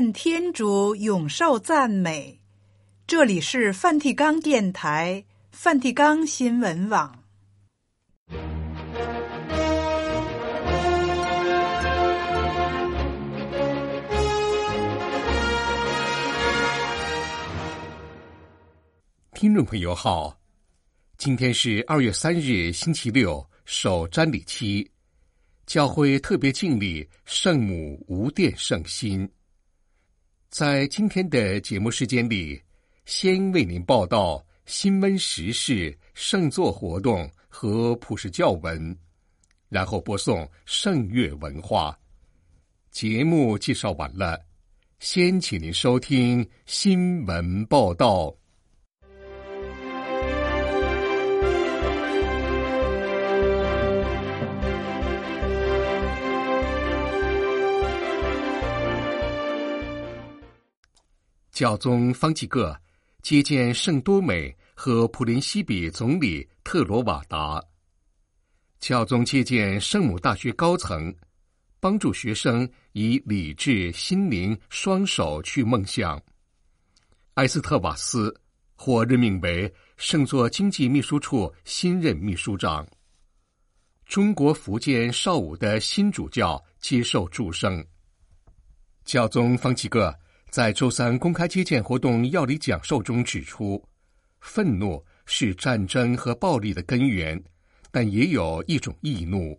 愿天主永受赞美。这里是梵蒂冈电台、梵蒂冈新闻网。听众朋友好，今天是二月三日，星期六，首瞻礼期，教会特别敬礼圣母无玷圣心。在今天的节目时间里，先为您报道新闻时事、圣座活动和普世教文，然后播送圣乐文化。节目介绍完了，先请您收听新闻报道。教宗方济各接见圣多美和普林西比总理特罗瓦达。教宗接见圣母大学高层，帮助学生以理智、心灵双手去梦想。埃斯特瓦斯获任命为圣座经济秘书处新任秘书长。中国福建邵武的新主教接受祝圣。教宗方济各。在周三公开接见活动要理讲授中指出，愤怒是战争和暴力的根源，但也有一种易怒。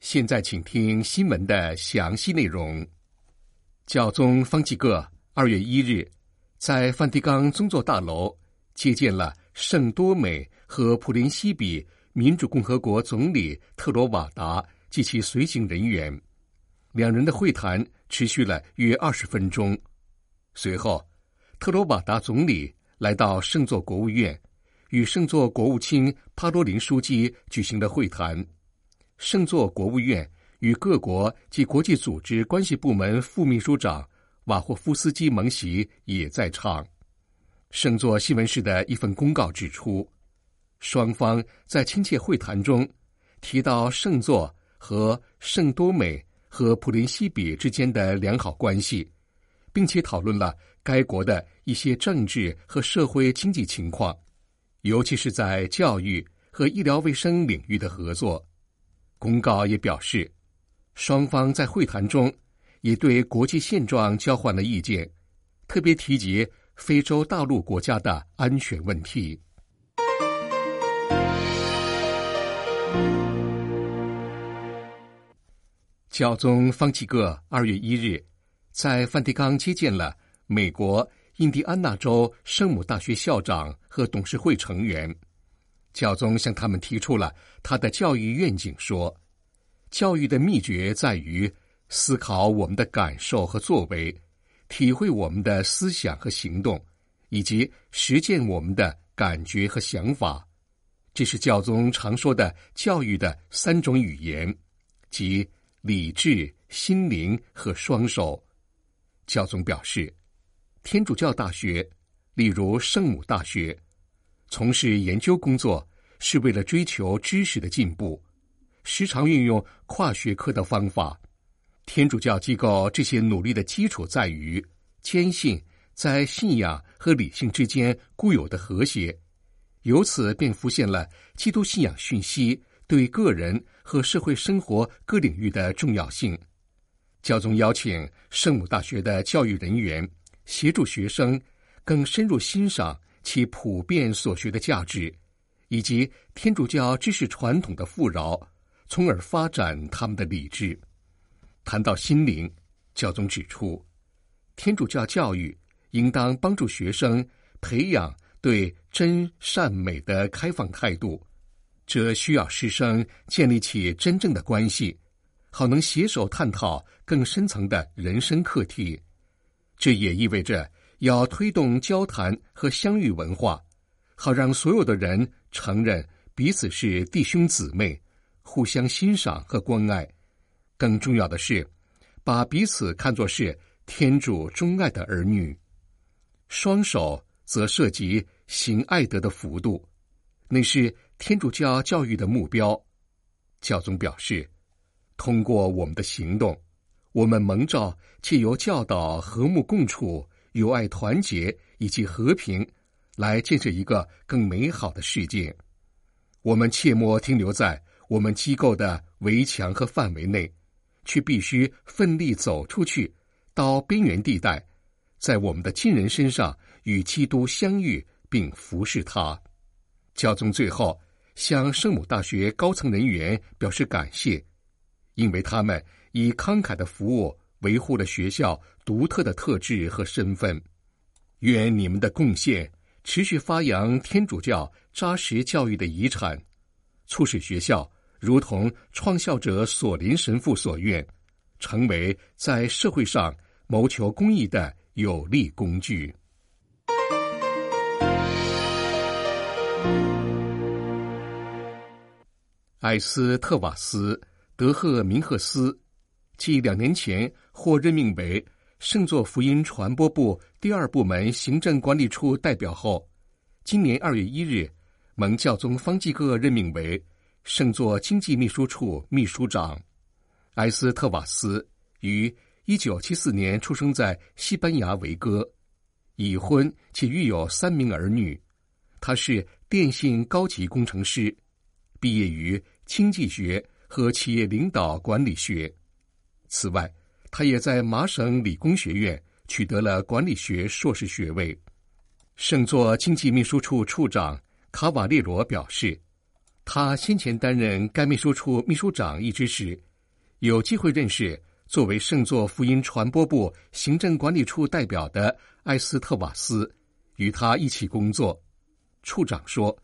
现在，请听新闻的详细内容。教宗方济各二月一日在梵蒂冈宗座大楼接见了圣多美。和普林西比民主共和国总理特罗瓦达及其随行人员，两人的会谈持续了约二十分钟。随后，特罗瓦达总理来到圣座国务院，与圣座国务卿帕多林书记举行了会谈。圣座国务院与各国及国际组织关系部门副秘书长瓦霍夫斯基蒙席也在场。圣座新闻室的一份公告指出。双方在亲切会谈中提到圣座和圣多美和普林西比之间的良好关系，并且讨论了该国的一些政治和社会经济情况，尤其是在教育和医疗卫生领域的合作。公告也表示，双方在会谈中也对国际现状交换了意见，特别提及非洲大陆国家的安全问题。教宗方济各二月一日在梵蒂冈接见了美国印第安纳州圣母大学校长和董事会成员。教宗向他们提出了他的教育愿景，说：“教育的秘诀在于思考我们的感受和作为，体会我们的思想和行动，以及实践我们的感觉和想法。”这是教宗常说的教育的三种语言，即。理智、心灵和双手。教宗表示，天主教大学，例如圣母大学，从事研究工作是为了追求知识的进步，时常运用跨学科的方法。天主教机构这些努力的基础在于坚信在信仰和理性之间固有的和谐，由此便浮现了基督信仰讯息对个人。和社会生活各领域的重要性，教宗邀请圣母大学的教育人员协助学生更深入欣赏其普遍所学的价值，以及天主教知识传统的富饶，从而发展他们的理智。谈到心灵，教宗指出，天主教教育应当帮助学生培养对真善美的开放态度。这需要师生建立起真正的关系，好能携手探讨更深层的人生课题。这也意味着要推动交谈和相遇文化，好让所有的人承认彼此是弟兄姊妹，互相欣赏和关爱。更重要的是，把彼此看作是天主钟爱的儿女。双手则涉及行爱德的幅度。那是天主教教育的目标。教宗表示，通过我们的行动，我们蒙召借由教导和睦共处、友爱团结以及和平，来建设一个更美好的世界。我们切莫停留在我们机构的围墙和范围内，却必须奋力走出去，到边缘地带，在我们的亲人身上与基督相遇，并服侍他。教宗最后向圣母大学高层人员表示感谢，因为他们以慷慨的服务维护了学校独特的特质和身份。愿你们的贡献持续发扬天主教扎实教育的遗产，促使学校如同创校者索林神父所愿，成为在社会上谋求公益的有力工具。艾斯特瓦斯·德赫明赫斯，继两年前获任命为圣座福音传播部第二部门行政管理处代表后，今年二月一日，蒙教宗方济各任命为圣座经济秘书处秘书长。埃斯特瓦斯于一九七四年出生在西班牙维哥，已婚且育有三名儿女。他是电信高级工程师，毕业于经济学和企业领导管理学。此外，他也在麻省理工学院取得了管理学硕士学位。圣座经济秘书处处长卡瓦列罗表示，他先前担任该秘书处秘书长一职时，有机会认识作为圣座福音传播部行政管理处代表的埃斯特瓦斯，与他一起工作。处长说，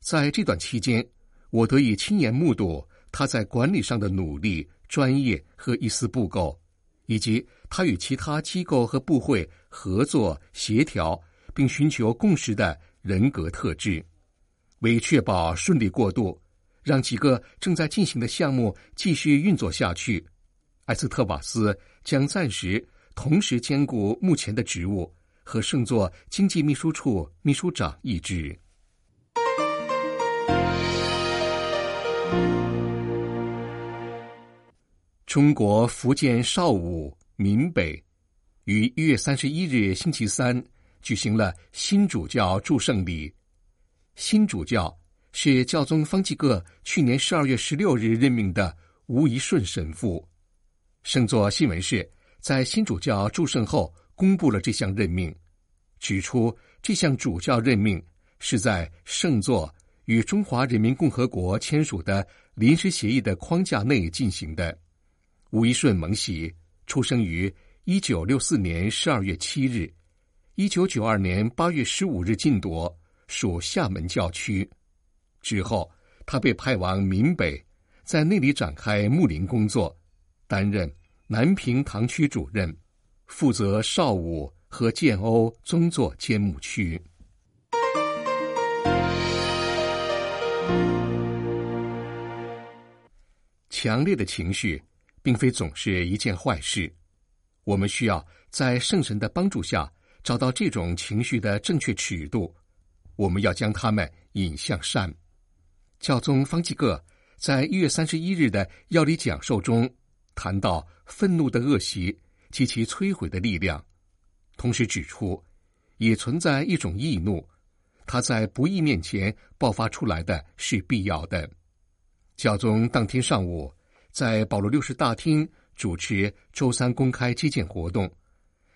在这段期间，我得以亲眼目睹他在管理上的努力、专业和一丝不苟，以及他与其他机构和部会合作协调。并寻求共识的人格特质，为确保顺利过渡，让几个正在进行的项目继续运作下去，埃斯特瓦斯将暂时同时兼顾目前的职务和圣座经济秘书处秘书长一职。中国福建邵武闽北于一月三十一日星期三。举行了新主教祝圣礼。新主教是教宗方济各去年十二月十六日任命的吴宜顺神父。圣座新闻社在新主教祝圣后公布了这项任命，指出这项主教任命是在圣座与中华人民共和国签署的临时协议的框架内进行的。吴一顺蒙喜出生于一九六四年十二月七日。一九九二年八月十五日晋铎，属厦门教区。之后，他被派往闽北，在那里展开牧灵工作，担任南平堂区主任，负责邵武和建瓯宗座监牧区。强烈的情绪并非总是一件坏事，我们需要在圣神的帮助下。找到这种情绪的正确尺度，我们要将它们引向善。教宗方济各在一月三十一日的要理讲授中谈到愤怒的恶习及其摧毁的力量，同时指出，也存在一种易怒，它在不义面前爆发出来的是必要的。教宗当天上午在保罗六世大厅主持周三公开接见活动，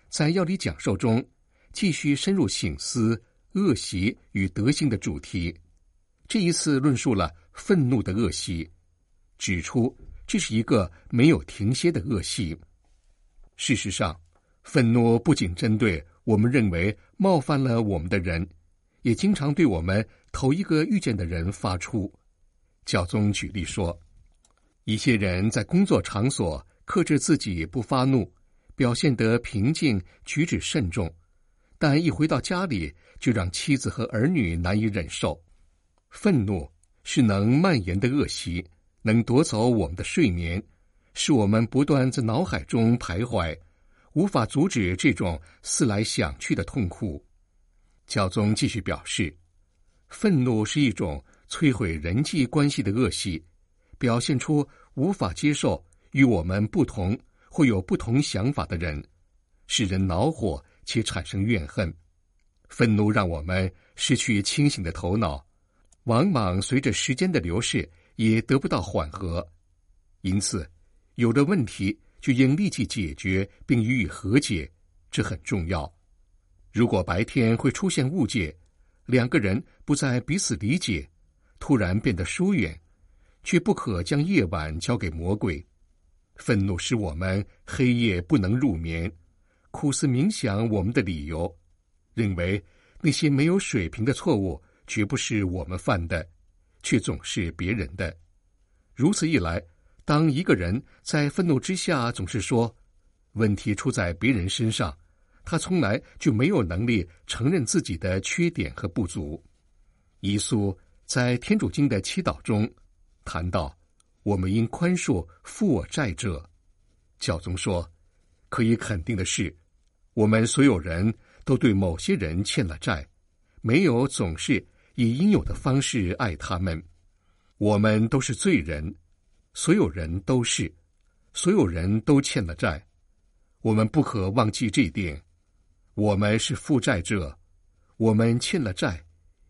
在要理讲授中。继续深入省思恶习与德行的主题，这一次论述了愤怒的恶习，指出这是一个没有停歇的恶习。事实上，愤怒不仅针对我们认为冒犯了我们的人，也经常对我们头一个遇见的人发出。教宗举例说，一些人在工作场所克制自己不发怒，表现得平静，举止慎重。但一回到家里，就让妻子和儿女难以忍受。愤怒是能蔓延的恶习，能夺走我们的睡眠，使我们不断在脑海中徘徊，无法阻止这种思来想去的痛苦。教宗继续表示，愤怒是一种摧毁人际关系的恶习，表现出无法接受与我们不同或有不同想法的人，使人恼火且产生怨恨。愤怒让我们失去清醒的头脑，往往随着时间的流逝也得不到缓和。因此，有的问题就应立即解决并予以和解，这很重要。如果白天会出现误解，两个人不再彼此理解，突然变得疏远，却不可将夜晚交给魔鬼。愤怒使我们黑夜不能入眠，苦思冥想我们的理由，认为那些没有水平的错误绝不是我们犯的，却总是别人的。如此一来，当一个人在愤怒之下总是说问题出在别人身上。他从来就没有能力承认自己的缺点和不足。耶稣在天主经的祈祷中谈到，我们应宽恕负我债者。教宗说，可以肯定的是，我们所有人都对某些人欠了债，没有总是以应有的方式爱他们。我们都是罪人，所有人都是，所有人都欠了债。我们不可忘记这一点。我们是负债者，我们欠了债，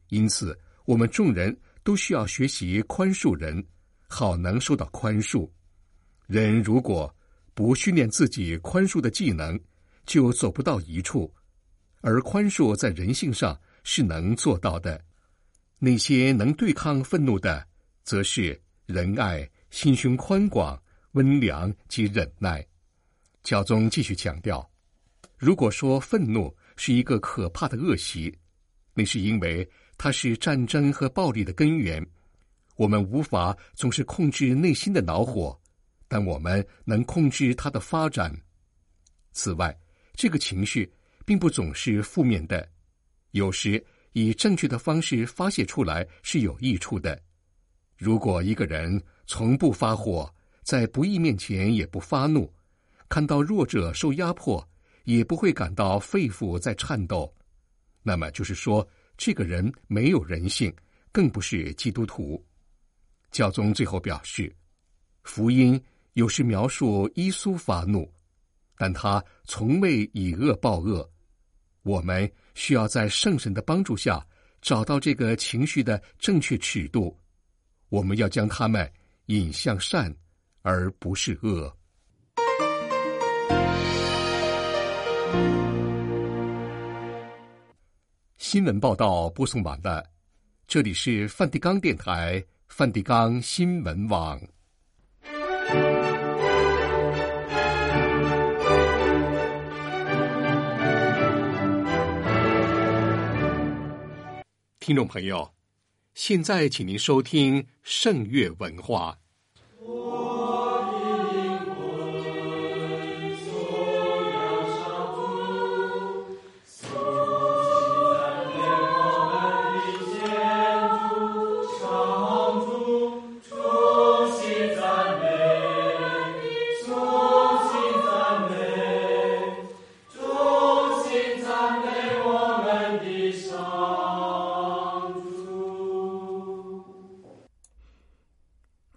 因此我们众人都需要学习宽恕人，好能受到宽恕。人如果不训练自己宽恕的技能，就走不到一处。而宽恕在人性上是能做到的。那些能对抗愤怒的，则是仁爱、心胸宽广、温良及忍耐。教宗继续强调。如果说愤怒是一个可怕的恶习，那是因为它是战争和暴力的根源。我们无法总是控制内心的恼火，但我们能控制它的发展。此外，这个情绪并不总是负面的，有时以正确的方式发泄出来是有益处的。如果一个人从不发火，在不义面前也不发怒，看到弱者受压迫，也不会感到肺腑在颤抖，那么就是说，这个人没有人性，更不是基督徒。教宗最后表示，福音有时描述耶稣发怒，但他从未以恶报恶。我们需要在圣神的帮助下找到这个情绪的正确尺度，我们要将他们引向善，而不是恶。新闻报道播送完了，这里是梵蒂冈电台梵蒂冈新闻网。听众朋友，现在请您收听圣乐文化。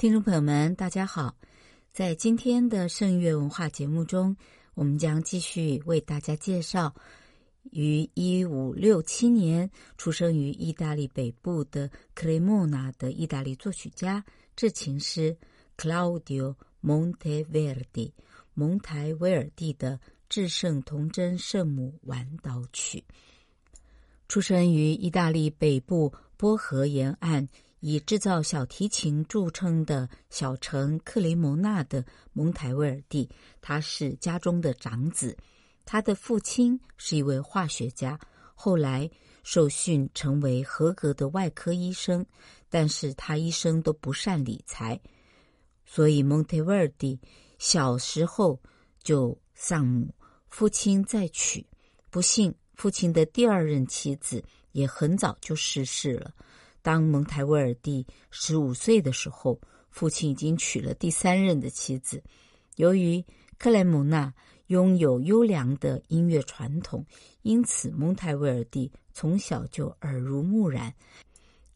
听众朋友们，大家好！在今天的圣乐文化节目中，我们将继续为大家介绍于一五六七年出生于意大利北部的克雷莫纳的意大利作曲家、制琴师 Claudio Monteverdi 蒙台维尔第的《至圣童贞圣母晚祷曲》。出生于意大利北部波河沿岸。以制造小提琴著称的小城克雷蒙纳的蒙台威尔蒂，他是家中的长子。他的父亲是一位化学家，后来受训成为合格的外科医生，但是他一生都不善理财，所以蒙台威尔蒂小时候就丧母，父亲再娶，不幸父亲的第二任妻子也很早就逝世了。当蒙台威尔第十五岁的时候，父亲已经娶了第三任的妻子。由于克莱蒙纳拥有优良的音乐传统，因此蒙台威尔第从小就耳濡目染，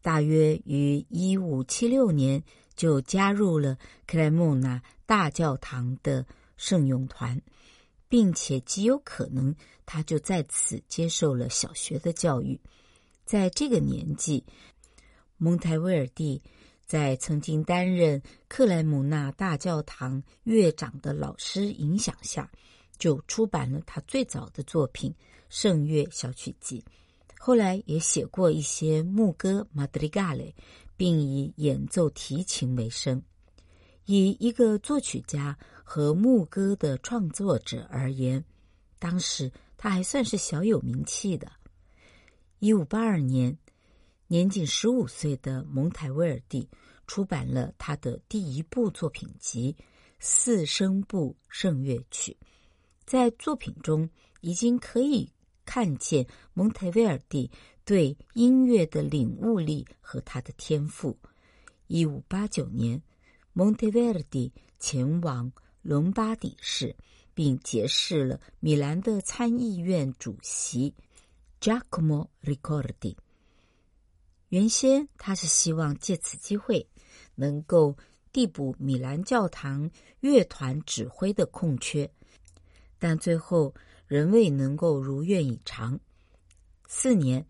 大约于一五七六年就加入了克莱蒙纳大教堂的圣咏团，并且极有可能他就在此接受了小学的教育。在这个年纪，蒙台威尔第在曾经担任克莱蒙纳大教堂乐长的老师影响下，就出版了他最早的作品《圣乐小曲集》。后来也写过一些牧歌 （Madrigale），并以演奏提琴为生。以一个作曲家和牧歌的创作者而言，当时他还算是小有名气的。一五八二年，年仅十五岁的蒙台威尔第出版了他的第一部作品集《四声部圣乐曲》。在作品中，已经可以。看见蒙台威尔第对音乐的领悟力和他的天赋。一五八九年，蒙台威尔第前往伦巴底市，并结识了米兰的参议院主席 Giacomo Ricordi。原先他是希望借此机会能够递补米兰教堂乐团指挥的空缺，但最后。仍未能够如愿以偿。四年，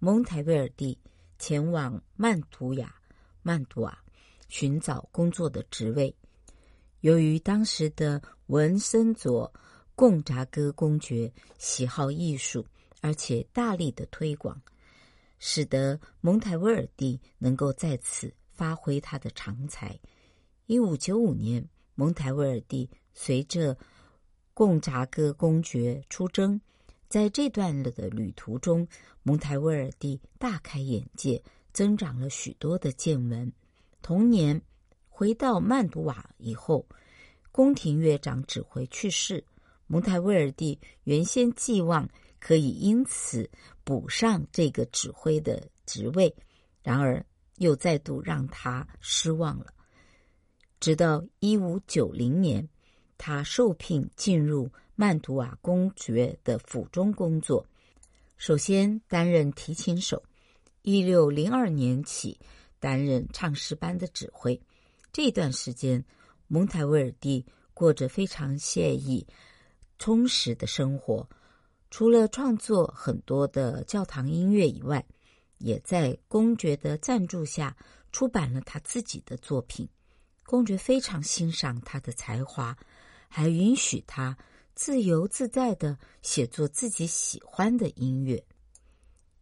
蒙台威尔第前往曼图亚、曼图瓦寻找工作的职位。由于当时的文森佐贡扎哥公爵喜好艺术，而且大力的推广，使得蒙台威尔第能够在此发挥他的长才。一五九五年，蒙台威尔第随着贡扎哥公爵出征，在这段的旅途中，蒙台威尔第大开眼界，增长了许多的见闻。同年回到曼图瓦以后，宫廷乐长指挥去世，蒙台威尔第原先寄望可以因此补上这个指挥的职位，然而又再度让他失望了。直到一五九零年。他受聘进入曼图瓦公爵的府中工作，首先担任提琴手，一六零二年起担任唱诗班的指挥。这段时间，蒙台威尔第过着非常惬意、充实的生活。除了创作很多的教堂音乐以外，也在公爵的赞助下出版了他自己的作品。公爵非常欣赏他的才华。还允许他自由自在地写作自己喜欢的音乐。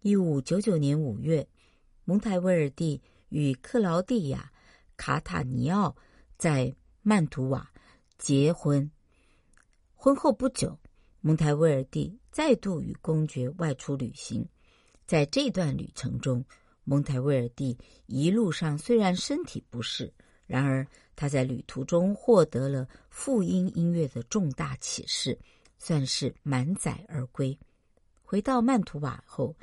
一五九九年五月，蒙台威尔第与克劳蒂亚·卡塔尼奥在曼图瓦结婚。婚后不久，蒙台威尔第再度与公爵外出旅行。在这段旅程中，蒙台威尔第一路上虽然身体不适。然而，他在旅途中获得了复音音乐的重大启示，算是满载而归。回到曼图瓦后，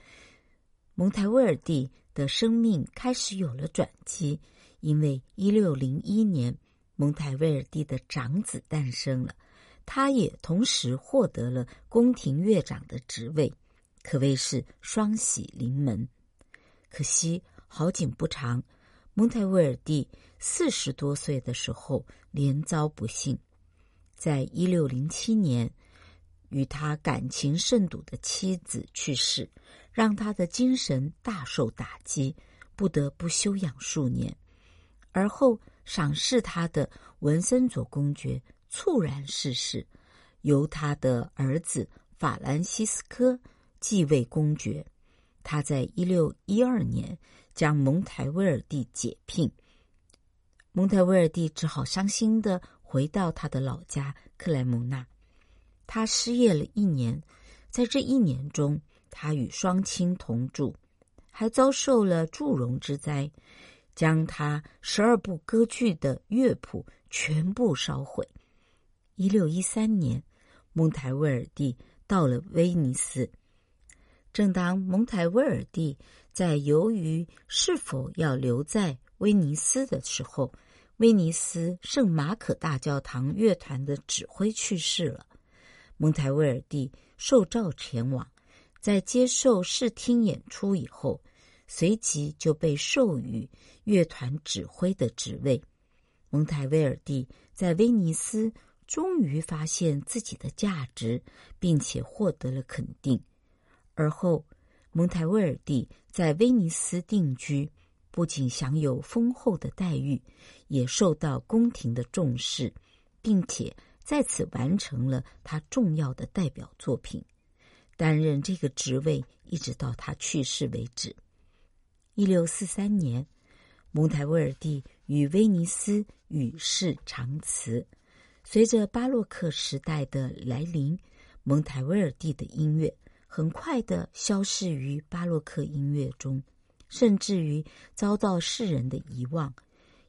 蒙台威尔第的生命开始有了转机，因为一六零一年，蒙台威尔第的长子诞生了，他也同时获得了宫廷乐长的职位，可谓是双喜临门。可惜好景不长。蒙台威尔第四十多岁的时候，连遭不幸，在一六零七年，与他感情甚笃的妻子去世，让他的精神大受打击，不得不休养数年。而后赏识他的文森佐公爵猝然逝世，由他的儿子法兰西斯科继位公爵。他在一六一二年。将蒙台威尔第解聘，蒙台威尔第只好伤心地回到他的老家克莱蒙纳。他失业了一年，在这一年中，他与双亲同住，还遭受了祝融之灾，将他十二部歌剧的乐谱全部烧毁。一六一三年，蒙台威尔第到了威尼斯。正当蒙台威尔第在犹豫是否要留在威尼斯的时候，威尼斯圣马可大教堂乐团的指挥去世了。蒙台威尔第受召前往，在接受视听演出以后，随即就被授予乐团指挥的职位。蒙台威尔第在威尼斯终于发现自己的价值，并且获得了肯定。而后，蒙台威尔第在威尼斯定居，不仅享有丰厚的待遇，也受到宫廷的重视，并且在此完成了他重要的代表作品，担任这个职位一直到他去世为止。一六四三年，蒙台威尔第与威尼斯与世长辞。随着巴洛克时代的来临，蒙台威尔第的音乐。很快的消逝于巴洛克音乐中，甚至于遭到世人的遗忘，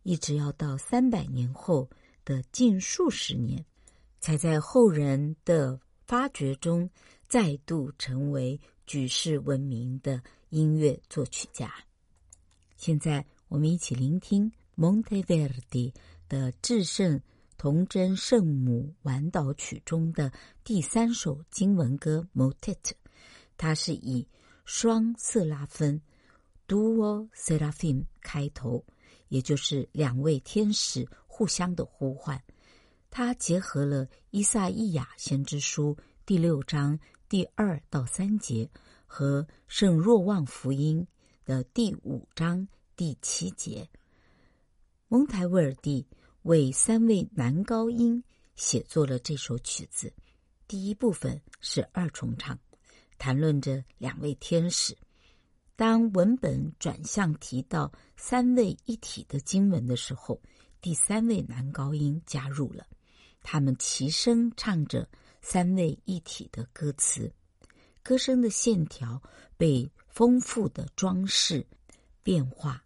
一直要到三百年后的近数十年，才在后人的发掘中再度成为举世闻名的音乐作曲家。现在，我们一起聆听蒙台威尔第的《至圣童真圣母晚祷曲》中的第三首经文歌 Motet。它是以双色拉芬 （Duo Seraphim） 开头，也就是两位天使互相的呼唤。它结合了依撒意亚先知书第六章第二到三节和圣若望福音的第五章第七节。蒙台威尔第为三位男高音写作了这首曲子，第一部分是二重唱。谈论着两位天使。当文本转向提到三位一体的经文的时候，第三位男高音加入了，他们齐声唱着三位一体的歌词，歌声的线条被丰富的装饰变化。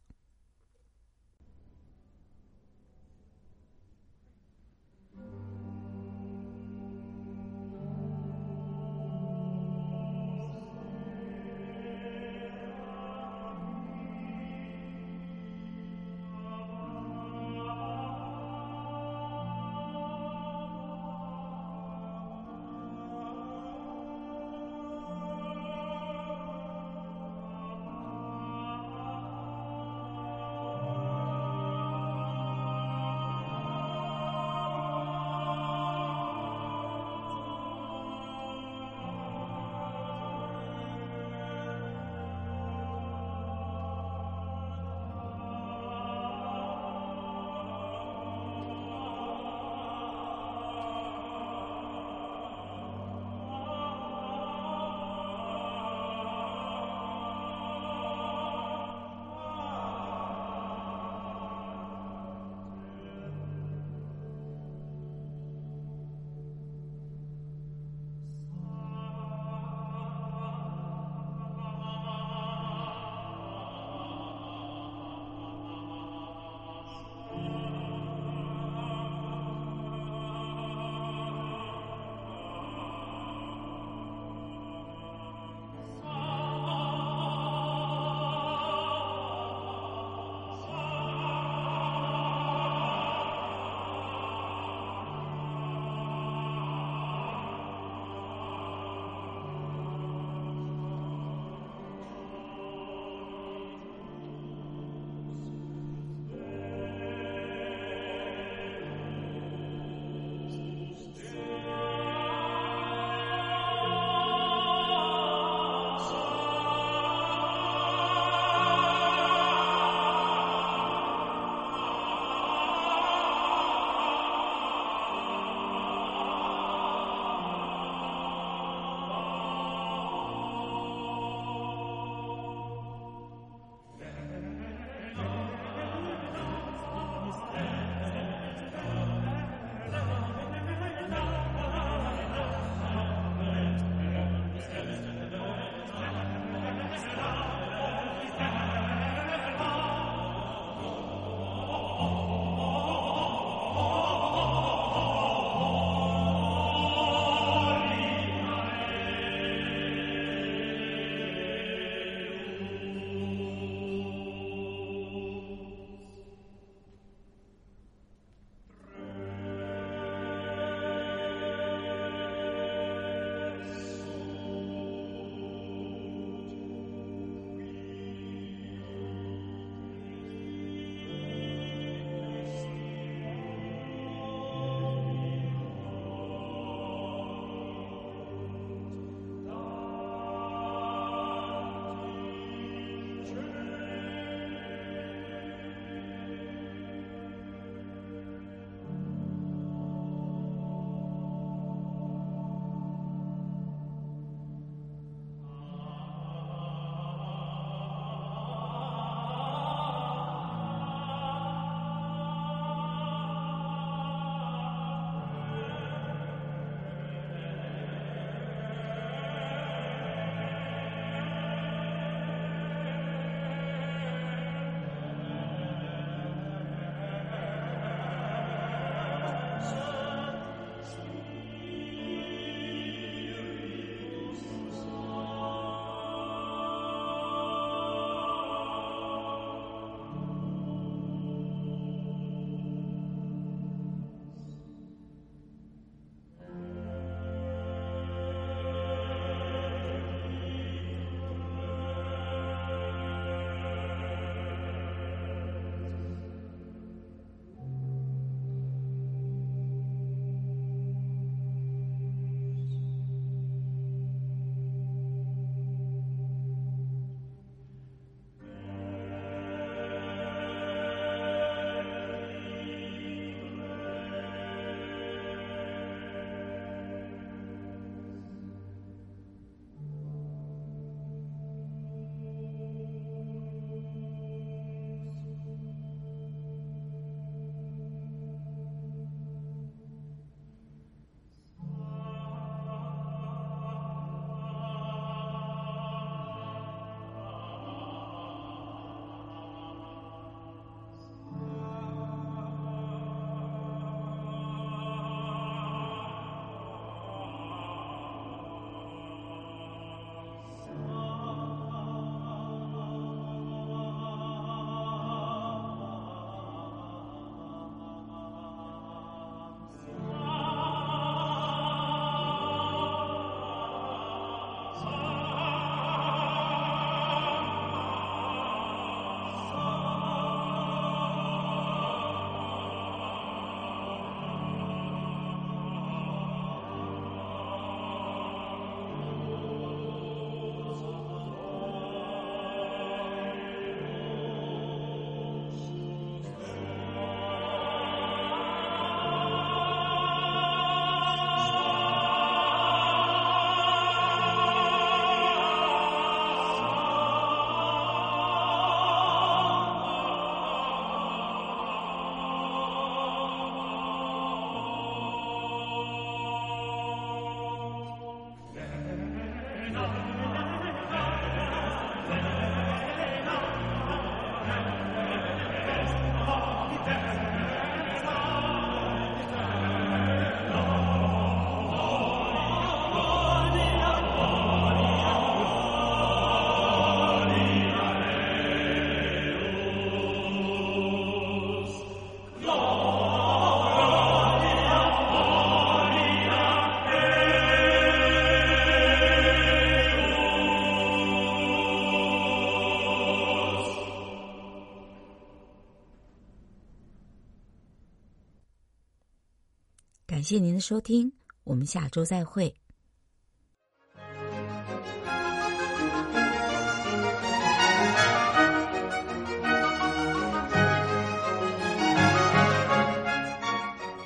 谢您的收听，我们下周再会。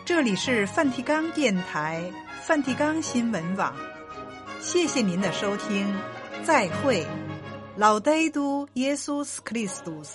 这里是梵蒂冈电台、梵蒂冈新闻网，谢谢您的收听，再会。Laudetur Jesus Christus。